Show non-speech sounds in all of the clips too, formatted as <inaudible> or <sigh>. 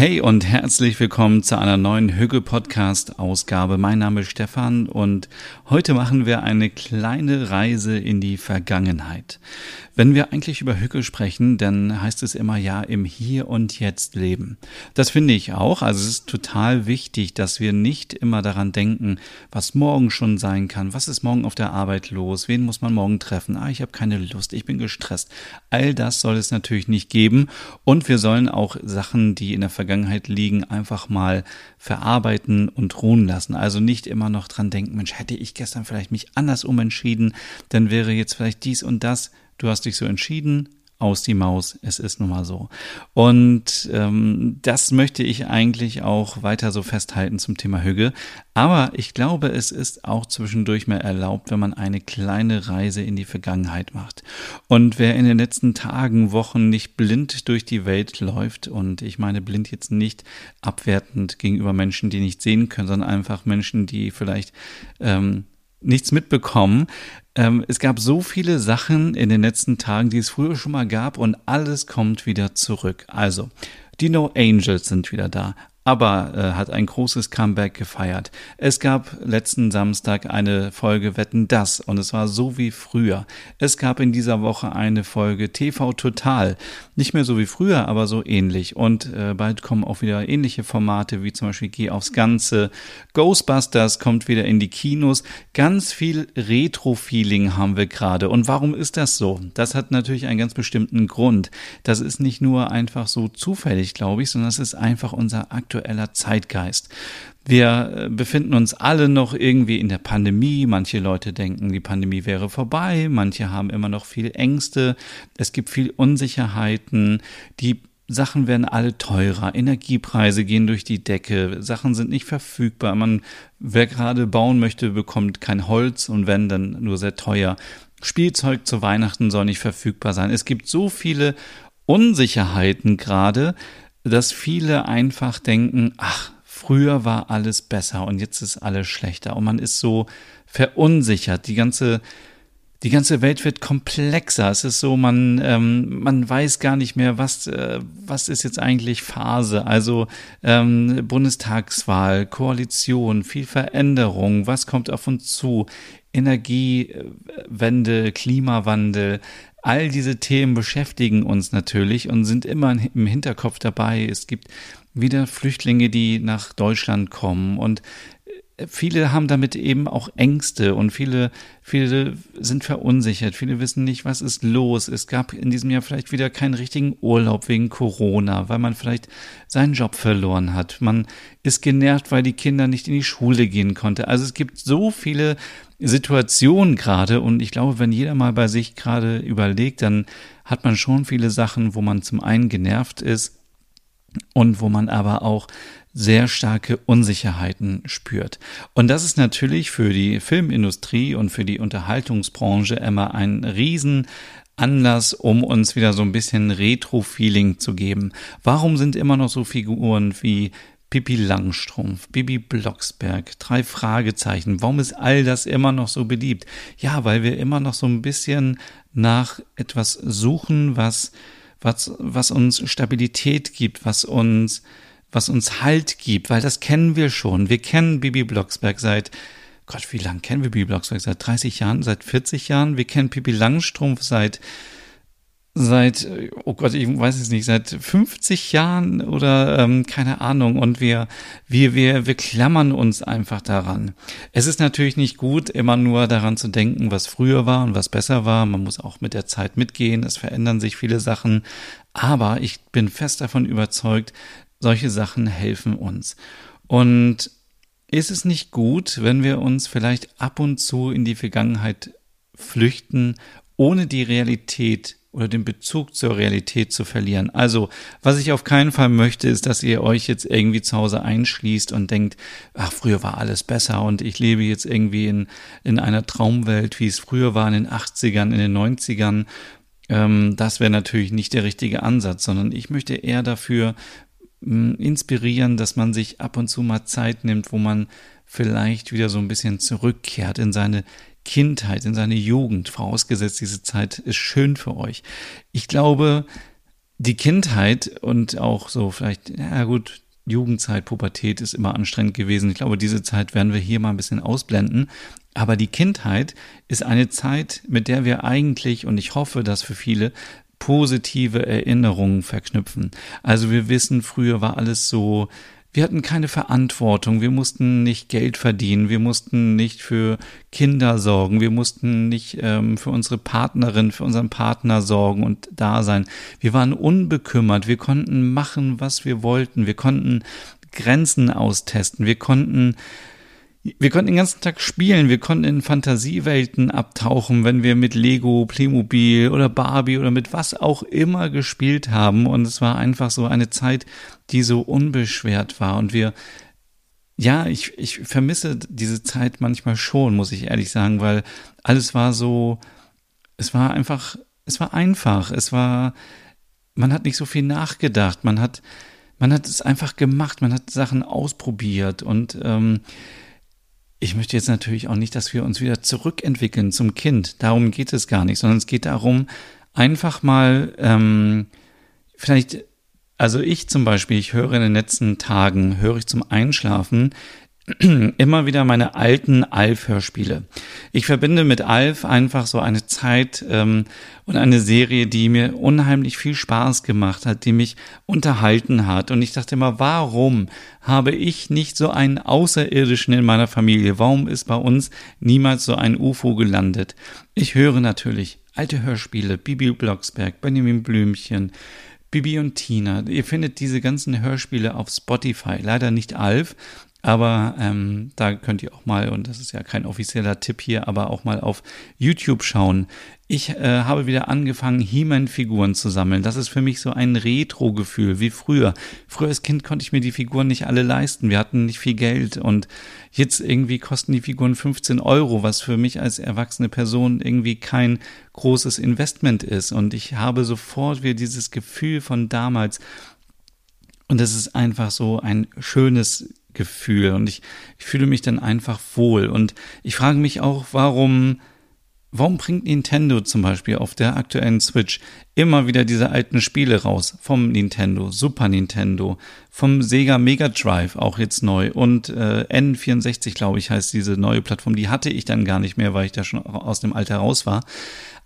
Hey und herzlich willkommen zu einer neuen Hügge Podcast Ausgabe. Mein Name ist Stefan und heute machen wir eine kleine Reise in die Vergangenheit. Wenn wir eigentlich über Hücke sprechen, dann heißt es immer ja im Hier und Jetzt leben. Das finde ich auch. Also es ist total wichtig, dass wir nicht immer daran denken, was morgen schon sein kann. Was ist morgen auf der Arbeit los? Wen muss man morgen treffen? Ah, ich habe keine Lust, ich bin gestresst. All das soll es natürlich nicht geben. Und wir sollen auch Sachen, die in der Vergangenheit liegen, einfach mal verarbeiten und ruhen lassen. Also nicht immer noch dran denken, Mensch, hätte ich gestern vielleicht mich anders umentschieden, dann wäre jetzt vielleicht dies und das du hast dich so entschieden, aus die Maus, es ist nun mal so. Und ähm, das möchte ich eigentlich auch weiter so festhalten zum Thema Hüge. Aber ich glaube, es ist auch zwischendurch mal erlaubt, wenn man eine kleine Reise in die Vergangenheit macht. Und wer in den letzten Tagen, Wochen nicht blind durch die Welt läuft, und ich meine blind jetzt nicht abwertend gegenüber Menschen, die nicht sehen können, sondern einfach Menschen, die vielleicht ähm, nichts mitbekommen. Ähm, es gab so viele Sachen in den letzten Tagen, die es früher schon mal gab und alles kommt wieder zurück. Also, die No Angels sind wieder da aber äh, hat ein großes Comeback gefeiert. Es gab letzten Samstag eine Folge Wetten das und es war so wie früher. Es gab in dieser Woche eine Folge TV Total. Nicht mehr so wie früher, aber so ähnlich. Und äh, bald kommen auch wieder ähnliche Formate wie zum Beispiel Geh aufs Ganze. Ghostbusters kommt wieder in die Kinos. Ganz viel Retro-Feeling haben wir gerade. Und warum ist das so? Das hat natürlich einen ganz bestimmten Grund. Das ist nicht nur einfach so zufällig, glaube ich, sondern es ist einfach unser aktueller aktueller Zeitgeist. Wir äh, befinden uns alle noch irgendwie in der Pandemie. Manche Leute denken, die Pandemie wäre vorbei. Manche haben immer noch viel Ängste. Es gibt viel Unsicherheiten. Die Sachen werden alle teurer. Energiepreise gehen durch die Decke. Sachen sind nicht verfügbar. Man, wer gerade bauen möchte, bekommt kein Holz und wenn, dann nur sehr teuer. Spielzeug zu Weihnachten soll nicht verfügbar sein. Es gibt so viele Unsicherheiten gerade, dass viele einfach denken, ach, früher war alles besser und jetzt ist alles schlechter und man ist so verunsichert. Die ganze die ganze Welt wird komplexer. Es ist so, man, ähm, man weiß gar nicht mehr, was, äh, was ist jetzt eigentlich Phase. Also ähm, Bundestagswahl, Koalition, viel Veränderung, was kommt auf uns zu? Energiewende, Klimawandel, All diese Themen beschäftigen uns natürlich und sind immer im Hinterkopf dabei. Es gibt wieder Flüchtlinge, die nach Deutschland kommen und viele haben damit eben auch Ängste und viele, viele sind verunsichert. Viele wissen nicht, was ist los. Es gab in diesem Jahr vielleicht wieder keinen richtigen Urlaub wegen Corona, weil man vielleicht seinen Job verloren hat. Man ist genervt, weil die Kinder nicht in die Schule gehen konnte. Also es gibt so viele Situation gerade und ich glaube, wenn jeder mal bei sich gerade überlegt, dann hat man schon viele Sachen, wo man zum einen genervt ist und wo man aber auch sehr starke Unsicherheiten spürt. Und das ist natürlich für die Filmindustrie und für die Unterhaltungsbranche immer ein riesen Anlass, um uns wieder so ein bisschen Retro-Feeling zu geben. Warum sind immer noch so Figuren wie Pippi Langstrumpf, Bibi Blocksberg, drei Fragezeichen. Warum ist all das immer noch so beliebt? Ja, weil wir immer noch so ein bisschen nach etwas suchen, was, was, was uns Stabilität gibt, was uns, was uns Halt gibt, weil das kennen wir schon. Wir kennen Bibi Blocksberg seit Gott, wie lange kennen wir Bibi Blocksberg? Seit 30 Jahren, seit 40 Jahren? Wir kennen Pippi Langstrumpf seit seit, oh Gott, ich weiß es nicht, seit 50 Jahren oder ähm, keine Ahnung. Und wir, wir, wir, wir klammern uns einfach daran. Es ist natürlich nicht gut, immer nur daran zu denken, was früher war und was besser war. Man muss auch mit der Zeit mitgehen. Es verändern sich viele Sachen. Aber ich bin fest davon überzeugt, solche Sachen helfen uns. Und ist es nicht gut, wenn wir uns vielleicht ab und zu in die Vergangenheit flüchten, ohne die Realität oder den Bezug zur Realität zu verlieren. Also, was ich auf keinen Fall möchte, ist, dass ihr euch jetzt irgendwie zu Hause einschließt und denkt, ach, früher war alles besser und ich lebe jetzt irgendwie in, in einer Traumwelt, wie es früher war in den 80ern, in den 90ern. ähm, das wäre natürlich nicht der richtige Ansatz, sondern ich möchte eher dafür inspirieren, dass man sich ab und zu mal Zeit nimmt, wo man vielleicht wieder so ein bisschen zurückkehrt in seine Kindheit, in seine Jugend, vorausgesetzt diese Zeit ist schön für euch. Ich glaube, die Kindheit und auch so vielleicht, ja gut, Jugendzeit, Pubertät ist immer anstrengend gewesen. Ich glaube, diese Zeit werden wir hier mal ein bisschen ausblenden. Aber die Kindheit ist eine Zeit, mit der wir eigentlich, und ich hoffe, dass für viele, positive Erinnerungen verknüpfen. Also wir wissen, früher war alles so, wir hatten keine Verantwortung, wir mussten nicht Geld verdienen, wir mussten nicht für Kinder sorgen, wir mussten nicht ähm, für unsere Partnerin, für unseren Partner sorgen und da sein. Wir waren unbekümmert, wir konnten machen, was wir wollten, wir konnten Grenzen austesten, wir konnten wir konnten den ganzen Tag spielen, wir konnten in Fantasiewelten abtauchen, wenn wir mit Lego, Playmobil oder Barbie oder mit was auch immer gespielt haben. Und es war einfach so eine Zeit, die so unbeschwert war. Und wir, ja, ich, ich vermisse diese Zeit manchmal schon, muss ich ehrlich sagen, weil alles war so, es war einfach, es war einfach, es war, man hat nicht so viel nachgedacht, man hat, man hat es einfach gemacht, man hat Sachen ausprobiert. Und ähm, ich möchte jetzt natürlich auch nicht, dass wir uns wieder zurückentwickeln zum Kind. Darum geht es gar nicht, sondern es geht darum, einfach mal ähm, vielleicht, also ich zum Beispiel, ich höre in den letzten Tagen, höre ich zum Einschlafen <clears throat> immer wieder meine alten Alf-Hörspiele. Ich verbinde mit Alf einfach so eine Zeit ähm, und eine Serie, die mir unheimlich viel Spaß gemacht hat, die mich unterhalten hat. Und ich dachte immer, warum habe ich nicht so einen Außerirdischen in meiner Familie? Warum ist bei uns niemals so ein UFO gelandet? Ich höre natürlich alte Hörspiele, Bibi Blocksberg, Benjamin Blümchen, Bibi und Tina. Ihr findet diese ganzen Hörspiele auf Spotify. Leider nicht Alf, aber ähm, da könnt ihr auch mal, und das ist ja kein offizieller Tipp hier, aber auch mal auf YouTube schauen. Ich äh, habe wieder angefangen, He-Man-Figuren zu sammeln. Das ist für mich so ein Retro-Gefühl, wie früher. Früher als Kind konnte ich mir die Figuren nicht alle leisten. Wir hatten nicht viel Geld und jetzt irgendwie kosten die Figuren 15 Euro, was für mich als erwachsene Person irgendwie kein großes Investment ist. Und ich habe sofort wieder dieses Gefühl von damals. Und es ist einfach so ein schönes Gefühl und ich, ich fühle mich dann einfach wohl. Und ich frage mich auch, warum, warum bringt Nintendo zum Beispiel auf der aktuellen Switch immer wieder diese alten Spiele raus? Vom Nintendo, Super Nintendo, vom Sega Mega Drive auch jetzt neu und äh, N64, glaube ich, heißt diese neue Plattform. Die hatte ich dann gar nicht mehr, weil ich da schon aus dem Alter raus war.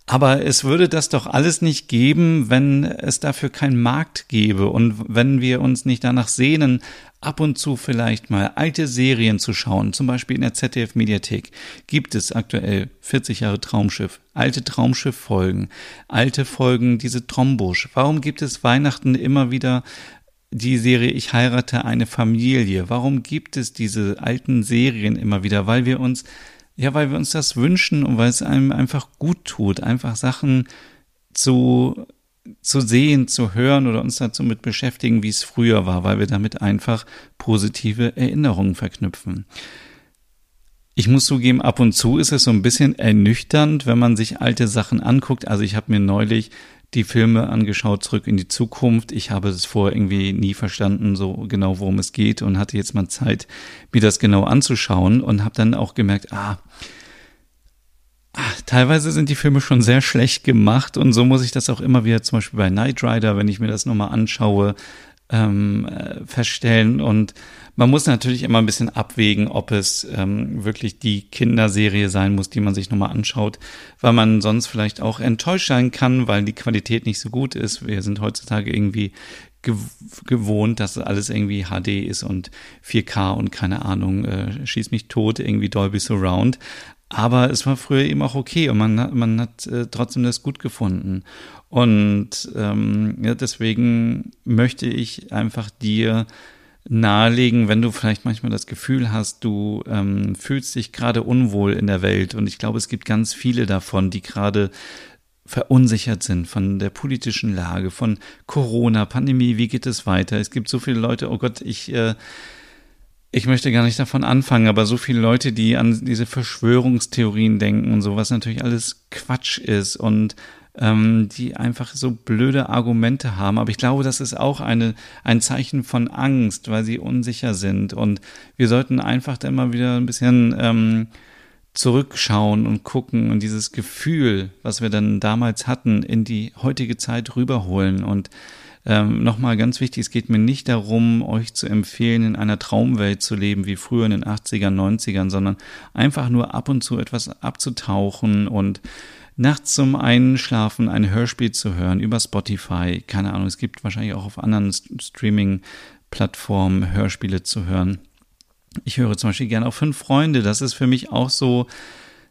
Aber es würde das doch alles nicht geben, wenn es dafür keinen Markt gäbe und wenn wir uns nicht danach sehnen, ab und zu vielleicht mal alte Serien zu schauen, zum Beispiel in der ZDF-Mediathek gibt es aktuell 40 Jahre Traumschiff, alte Traumschiff-Folgen, alte Folgen, diese Trombusch. Warum gibt es Weihnachten immer wieder die Serie Ich heirate eine Familie? Warum gibt es diese alten Serien immer wieder? Weil wir uns ja, weil wir uns das wünschen und weil es einem einfach gut tut, einfach Sachen zu, zu sehen, zu hören oder uns dazu mit beschäftigen, wie es früher war, weil wir damit einfach positive Erinnerungen verknüpfen. Ich muss zugeben, ab und zu ist es so ein bisschen ernüchternd, wenn man sich alte Sachen anguckt. Also ich habe mir neulich die Filme angeschaut, zurück in die Zukunft. Ich habe es vorher irgendwie nie verstanden, so genau worum es geht und hatte jetzt mal Zeit, mir das genau anzuschauen und habe dann auch gemerkt, ah, ah, teilweise sind die Filme schon sehr schlecht gemacht und so muss ich das auch immer wieder zum Beispiel bei Knight Rider, wenn ich mir das nochmal anschaue, ähm, äh, feststellen und man muss natürlich immer ein bisschen abwägen, ob es ähm, wirklich die Kinderserie sein muss, die man sich nochmal anschaut, weil man sonst vielleicht auch enttäuscht sein kann, weil die Qualität nicht so gut ist. Wir sind heutzutage irgendwie gewohnt, dass alles irgendwie HD ist und 4K und keine Ahnung, äh, schieß mich tot, irgendwie Dolby Surround. Aber es war früher eben auch okay und man, man hat äh, trotzdem das gut gefunden. Und ähm, ja, deswegen möchte ich einfach dir nahelegen, wenn du vielleicht manchmal das Gefühl hast, du ähm, fühlst dich gerade unwohl in der Welt. Und ich glaube, es gibt ganz viele davon, die gerade verunsichert sind von der politischen Lage, von Corona, Pandemie, wie geht es weiter? Es gibt so viele Leute, oh Gott, ich, äh, ich möchte gar nicht davon anfangen, aber so viele Leute, die an diese Verschwörungstheorien denken und so, was natürlich alles Quatsch ist und ähm, die einfach so blöde Argumente haben. Aber ich glaube, das ist auch eine, ein Zeichen von Angst, weil sie unsicher sind. Und wir sollten einfach da immer wieder ein bisschen ähm, zurückschauen und gucken und dieses Gefühl, was wir dann damals hatten, in die heutige Zeit rüberholen. Und ähm, nochmal ganz wichtig, es geht mir nicht darum, euch zu empfehlen, in einer Traumwelt zu leben, wie früher in den 80ern, 90ern, sondern einfach nur ab und zu etwas abzutauchen und nachts zum Einschlafen ein Hörspiel zu hören über Spotify. Keine Ahnung, es gibt wahrscheinlich auch auf anderen Streaming-Plattformen Hörspiele zu hören. Ich höre zum Beispiel gerne auch Fünf Freunde. Das ist für mich auch so,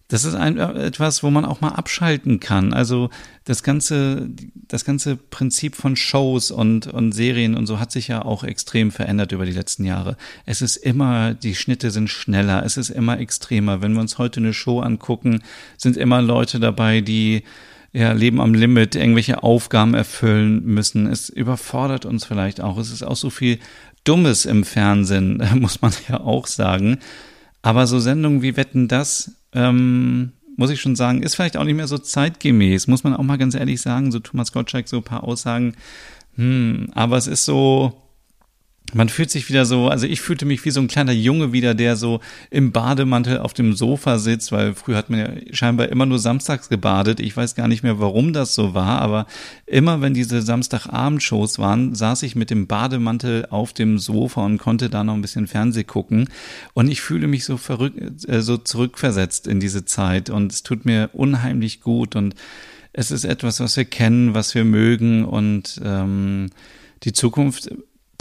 das ist ein, etwas, wo man auch mal abschalten kann. Also das ganze, das ganze Prinzip von Shows und, und Serien und so hat sich ja auch extrem verändert über die letzten Jahre. Es ist immer, die Schnitte sind schneller, es ist immer extremer. Wenn wir uns heute eine Show angucken, sind immer Leute dabei, die ja, Leben am Limit, irgendwelche Aufgaben erfüllen müssen. Es überfordert uns vielleicht auch. Es ist auch so viel Dummes im Fernsehen, <laughs> muss man ja auch sagen. Aber so Sendungen wie Wetten das, ähm, muss ich schon sagen, ist vielleicht auch nicht mehr so zeitgemäß, muss man auch mal ganz ehrlich sagen. So Thomas Gottschalk, so ein paar Aussagen. Hm, aber es ist so, man fühlt sich wieder so, also ich fühlte mich wie so ein kleiner Junge wieder, der so im Bademantel auf dem Sofa sitzt, weil früher hat man ja scheinbar immer nur samstags gebadet. Ich weiß gar nicht mehr, warum das so war, aber immer wenn diese Samstagabendshows waren, saß ich mit dem Bademantel auf dem Sofa und konnte da noch ein bisschen Fernseh gucken. Und ich fühle mich so verrückt, äh, so zurückversetzt in diese Zeit und es tut mir unheimlich gut und es ist etwas, was wir kennen, was wir mögen und ähm, die Zukunft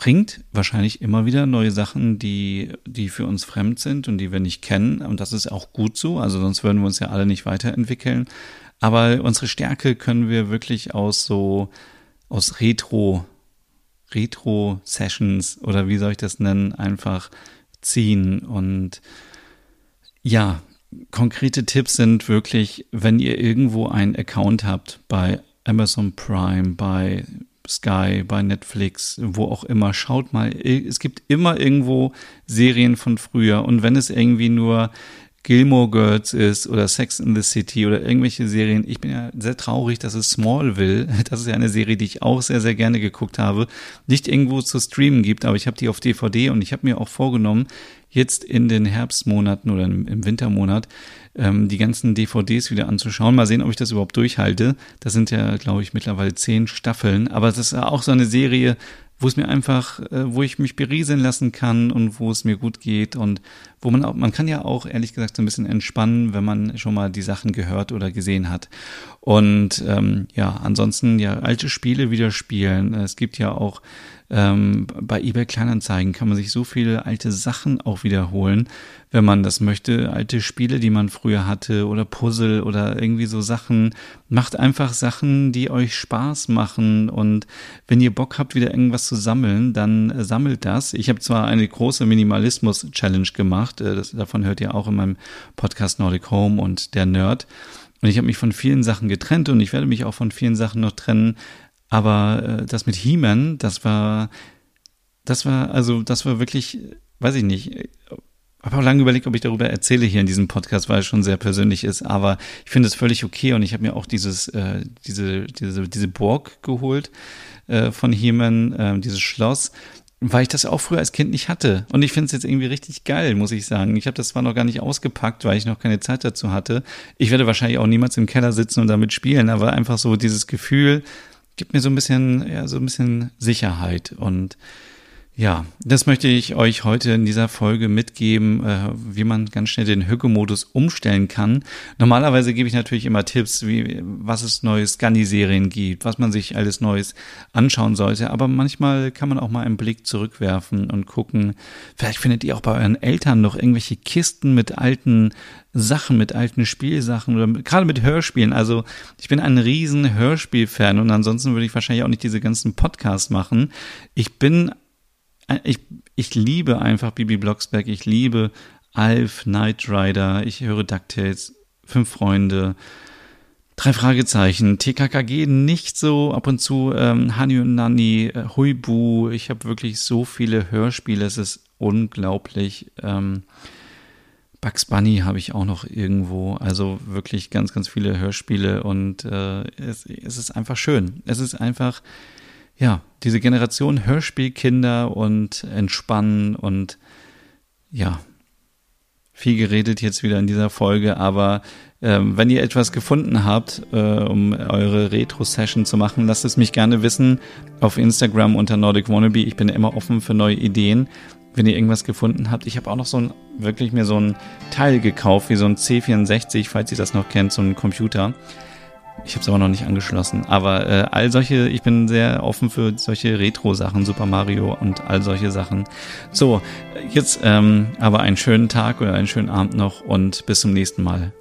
bringt wahrscheinlich immer wieder neue Sachen, die, die für uns fremd sind und die wir nicht kennen. Und das ist auch gut so. Also sonst würden wir uns ja alle nicht weiterentwickeln. Aber unsere Stärke können wir wirklich aus so, aus Retro, Retro-Sessions oder wie soll ich das nennen, einfach ziehen. Und ja, konkrete Tipps sind wirklich, wenn ihr irgendwo einen Account habt bei Amazon Prime, bei Sky, bei Netflix, wo auch immer. Schaut mal, es gibt immer irgendwo Serien von früher. Und wenn es irgendwie nur Gilmore Girls ist oder Sex in the City oder irgendwelche Serien. Ich bin ja sehr traurig, dass es Smallville, <laughs> das ist ja eine Serie, die ich auch sehr, sehr gerne geguckt habe, nicht irgendwo zu streamen gibt, aber ich habe die auf DVD und ich habe mir auch vorgenommen, jetzt in den Herbstmonaten oder im Wintermonat ähm, die ganzen DVDs wieder anzuschauen. Mal sehen, ob ich das überhaupt durchhalte. Das sind ja, glaube ich, mittlerweile zehn Staffeln. Aber das ist auch so eine Serie, wo es mir einfach, äh, wo ich mich berieseln lassen kann und wo es mir gut geht und wo man auch, man kann ja auch ehrlich gesagt so ein bisschen entspannen, wenn man schon mal die Sachen gehört oder gesehen hat. Und ähm, ja, ansonsten ja alte Spiele wieder spielen. Es gibt ja auch ähm, bei eBay Kleinanzeigen kann man sich so viele alte Sachen auch wiederholen, wenn man das möchte. Alte Spiele, die man früher hatte oder Puzzle oder irgendwie so Sachen. Macht einfach Sachen, die euch Spaß machen und wenn ihr Bock habt, wieder irgendwas zu sammeln, dann äh, sammelt das. Ich habe zwar eine große Minimalismus-Challenge gemacht, äh, das, davon hört ihr auch in meinem Podcast Nordic Home und der Nerd. Und ich habe mich von vielen Sachen getrennt und ich werde mich auch von vielen Sachen noch trennen, aber äh, das mit He-Man, das war, das war, also das war wirklich, weiß ich nicht, habe auch lange überlegt, ob ich darüber erzähle hier in diesem Podcast, weil es schon sehr persönlich ist. Aber ich finde es völlig okay und ich habe mir auch dieses, äh, diese, diese, diese Burg geholt äh, von He-Man, äh, dieses Schloss, weil ich das auch früher als Kind nicht hatte. Und ich finde es jetzt irgendwie richtig geil, muss ich sagen. Ich habe das zwar noch gar nicht ausgepackt, weil ich noch keine Zeit dazu hatte. Ich werde wahrscheinlich auch niemals im Keller sitzen und damit spielen, aber einfach so dieses Gefühl, gibt mir so ein bisschen, ja, so ein bisschen Sicherheit. Und ja, das möchte ich euch heute in dieser Folge mitgeben, äh, wie man ganz schnell den Hücke-Modus umstellen kann. Normalerweise gebe ich natürlich immer Tipps, wie was es neue Scanny-Serien gibt, was man sich alles Neues anschauen sollte. Aber manchmal kann man auch mal einen Blick zurückwerfen und gucken. Vielleicht findet ihr auch bei euren Eltern noch irgendwelche Kisten mit alten Sachen, mit alten Spielsachen oder mit, gerade mit Hörspielen. Also ich bin ein riesen Hörspiel-Fan und ansonsten würde ich wahrscheinlich auch nicht diese ganzen Podcasts machen. Ich bin ich, ich liebe einfach Bibi Blocksberg, ich liebe Alf, Knight Rider, ich höre DuckTales, Fünf Freunde, Drei Fragezeichen, TKKG nicht so, ab und zu ähm, Hani und Nani, äh, Huibu, ich habe wirklich so viele Hörspiele, es ist unglaublich. Ähm, Bugs Bunny habe ich auch noch irgendwo. Also wirklich ganz, ganz viele Hörspiele und äh, es, es ist einfach schön. Es ist einfach, ja, diese Generation Hörspielkinder und Entspannen und ja, viel geredet jetzt wieder in dieser Folge, aber ähm, wenn ihr etwas gefunden habt, äh, um eure Retro-Session zu machen, lasst es mich gerne wissen auf Instagram unter Nordic Wannabe. Ich bin immer offen für neue Ideen wenn ihr irgendwas gefunden habt. Ich habe auch noch so ein, wirklich mir so ein Teil gekauft, wie so ein C64, falls ihr das noch kennt, so ein Computer. Ich habe es aber noch nicht angeschlossen. Aber äh, all solche, ich bin sehr offen für solche Retro-Sachen, Super Mario und all solche Sachen. So, jetzt ähm, aber einen schönen Tag oder einen schönen Abend noch und bis zum nächsten Mal.